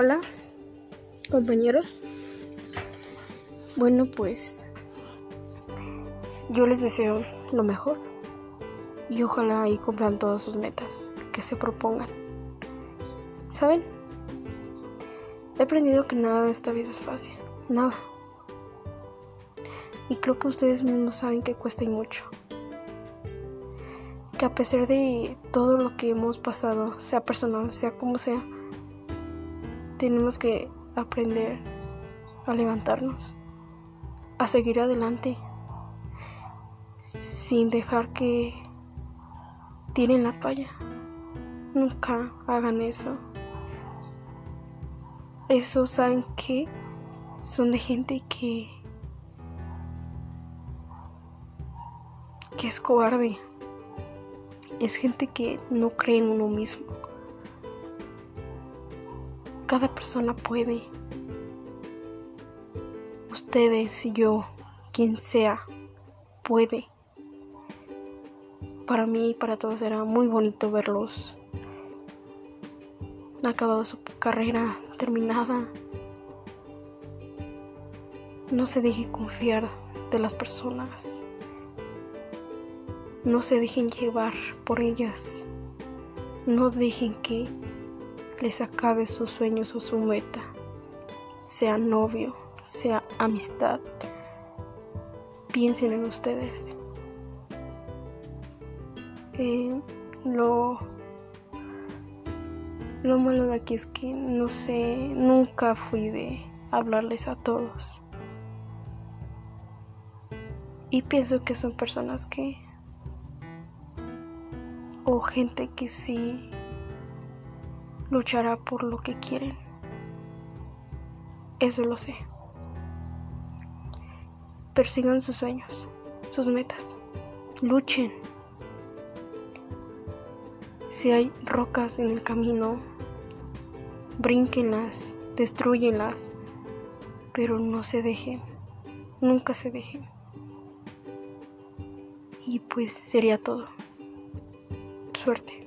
Hola, compañeros. Bueno, pues yo les deseo lo mejor y ojalá y cumplan todas sus metas que se propongan. ¿Saben? He aprendido que nada de esta vida es fácil, nada. Y creo que ustedes mismos saben que cuesta y mucho. Que a pesar de todo lo que hemos pasado, sea personal, sea como sea, tenemos que aprender a levantarnos, a seguir adelante, sin dejar que tiren la toalla. Nunca hagan eso. Eso saben que son de gente que que es cobarde. Es gente que no cree en uno mismo. Cada persona puede. Ustedes y yo, quien sea, puede. Para mí y para todos era muy bonito verlos. Acabado su carrera terminada. No se deje confiar de las personas. No se dejen llevar por ellas. No dejen que les acabe sus sueños o su meta, sea novio, sea amistad. Piensen en ustedes. Lo, lo malo de aquí es que no sé, nunca fui de hablarles a todos. Y pienso que son personas que o gente que sí luchará por lo que quieren. Eso lo sé. Persigan sus sueños, sus metas. Luchen. Si hay rocas en el camino, brínquenlas, destruyenlas, pero no se dejen. Nunca se dejen. Y pues sería todo. Suerte.